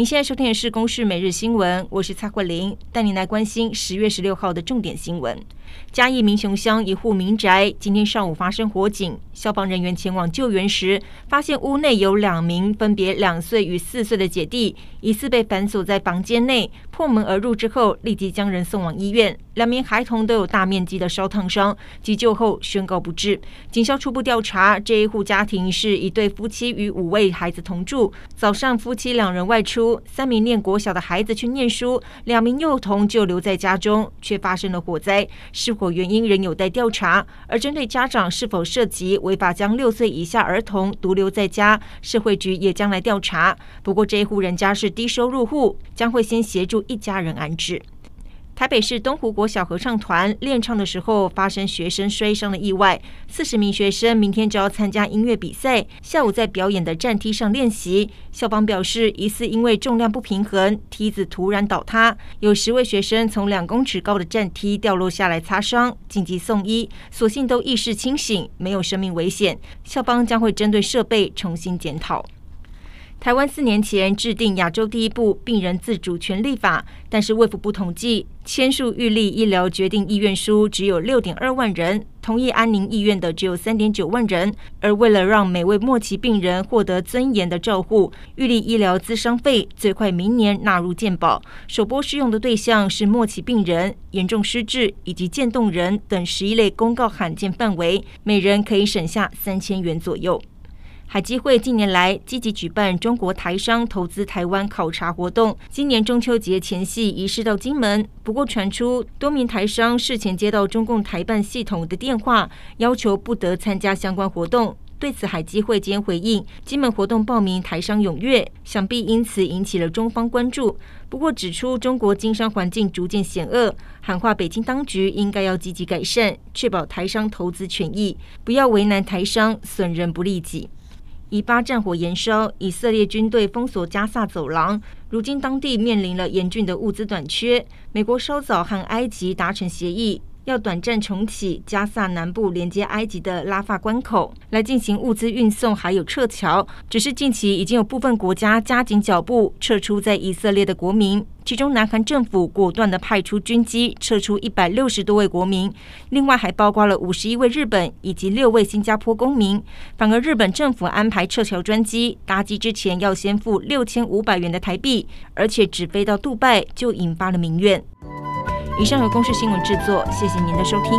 您现在收听的是《公视每日新闻》，我是蔡慧玲，带您来关心十月十六号的重点新闻。嘉义民雄乡一户民宅今天上午发生火警，消防人员前往救援时，发现屋内有两名分别两岁与四岁的姐弟，疑似被反锁在房间内。破门而入之后，立即将人送往医院。两名孩童都有大面积的烧烫伤，急救后宣告不治。警消初步调查，这一户家庭是一对夫妻与五位孩子同住。早上夫妻两人外出，三名念国小的孩子去念书，两名幼童就留在家中，却发生了火灾。是否原因仍有待调查。而针对家长是否涉及违法将六岁以下儿童独留在家，社会局也将来调查。不过这一户人家是低收入户，将会先协助一家人安置。台北市东湖国小合唱团练唱的时候发生学生摔伤的意外，四十名学生明天就要参加音乐比赛，下午在表演的站梯上练习。校方表示，疑似因为重量不平衡，梯子突然倒塌，有十位学生从两公尺高的站梯掉落下来擦伤，紧急送医，所幸都意识清醒，没有生命危险。校方将会针对设备重新检讨。台湾四年前制定亚洲第一部病人自主权利法，但是卫福部统计，签署预立医疗决定意愿书只有六点二万人，同意安宁意愿的只有三点九万人。而为了让每位末期病人获得尊严的照护，预立医疗咨商费最快明年纳入健保，首波适用的对象是末期病人、严重失智以及渐冻人等十一类公告罕见范围，每人可以省下三千元左右。海基会近年来积极举办中国台商投资台湾考察活动，今年中秋节前夕移师到金门。不过传出多名台商事前接到中共台办系统的电话，要求不得参加相关活动。对此，海基会今回应：金门活动报名台商踊跃，想必因此引起了中方关注。不过指出中国经商环境逐渐险恶，喊话北京当局应该要积极改善，确保台商投资权益，不要为难台商，损人不利己。以巴战火延烧，以色列军队封锁加萨走廊，如今当地面临了严峻的物资短缺。美国稍早和埃及达成协议。要短暂重启加萨南部连接埃及的拉法关口，来进行物资运送，还有撤侨。只是近期已经有部分国家加紧脚步撤出在以色列的国民，其中南韩政府果断地派出军机撤出一百六十多位国民，另外还包括了五十一位日本以及六位新加坡公民。反而日本政府安排撤侨专机搭机之前要先付六千五百元的台币，而且只飞到杜拜，就引发了民怨。以上由公视新闻制作，谢谢您的收听。